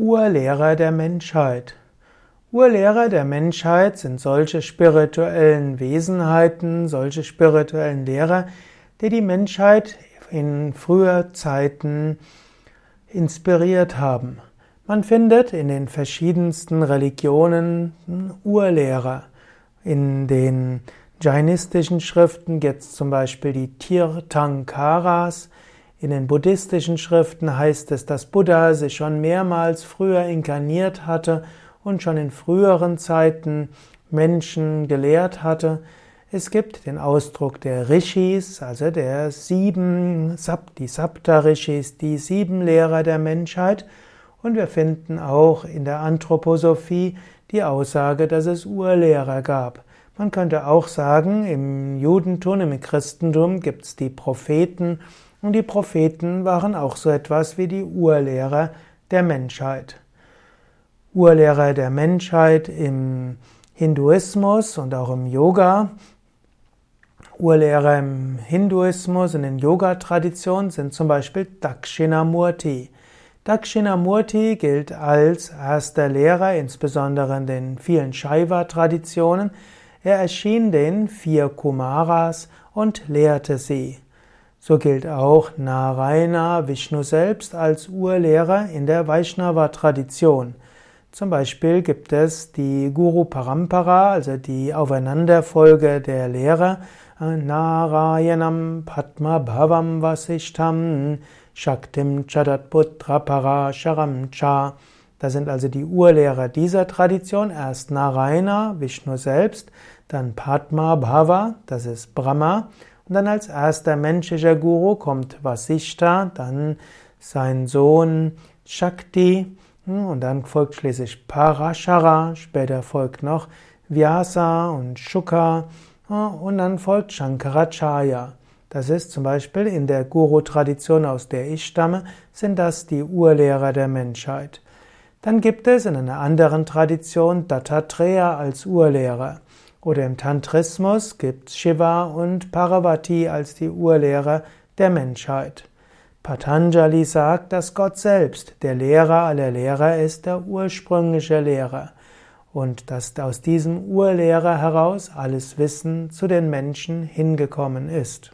Urlehrer der Menschheit. Urlehrer der Menschheit sind solche spirituellen Wesenheiten, solche spirituellen Lehrer, die die Menschheit in früher Zeiten inspiriert haben. Man findet in den verschiedensten Religionen Urlehrer. In den jainistischen Schriften gibt es zum Beispiel die Tirthankaras, in den buddhistischen Schriften heißt es, dass Buddha sich schon mehrmals früher inkarniert hatte und schon in früheren Zeiten Menschen gelehrt hatte. Es gibt den Ausdruck der Rishis, also der sieben, die Sapta-Rishis, die sieben Lehrer der Menschheit. Und wir finden auch in der Anthroposophie die Aussage, dass es Urlehrer gab. Man könnte auch sagen, im Judentum, im Christentum gibt es die Propheten und die Propheten waren auch so etwas wie die Urlehrer der Menschheit. Urlehrer der Menschheit im Hinduismus und auch im Yoga. Urlehrer im Hinduismus und in Yoga-Traditionen sind zum Beispiel Dakshinamurti. Dakshinamurti gilt als erster Lehrer, insbesondere in den vielen Shaiva-Traditionen. Er erschien den vier Kumaras und lehrte sie. So gilt auch Narayana Vishnu selbst als Urlehrer in der Vaishnava-Tradition. Zum Beispiel gibt es die Guru Parampara, also die Aufeinanderfolge der Lehrer, Narayanam Padma Bhavam Vasishtam Shaktim Chadatputra Parasharam Cha. Das sind also die Urlehrer dieser Tradition. Erst Narayana, Vishnu selbst, dann Padma Bhava, das ist Brahma, und dann als erster menschlicher Guru kommt Vasishta, dann sein Sohn Shakti hm, und dann folgt schließlich Parashara, später folgt noch Vyasa und Shuka und dann folgt Shankaracharya. Das ist zum Beispiel in der Guru-Tradition, aus der ich stamme, sind das die Urlehrer der Menschheit. Dann gibt es in einer anderen Tradition Dattatreya als Urlehrer. Oder im Tantrismus gibt Shiva und Parvati als die Urlehrer der Menschheit. Patanjali sagt, dass Gott selbst der Lehrer aller Lehrer ist, der ursprüngliche Lehrer. Und dass aus diesem Urlehrer heraus alles Wissen zu den Menschen hingekommen ist.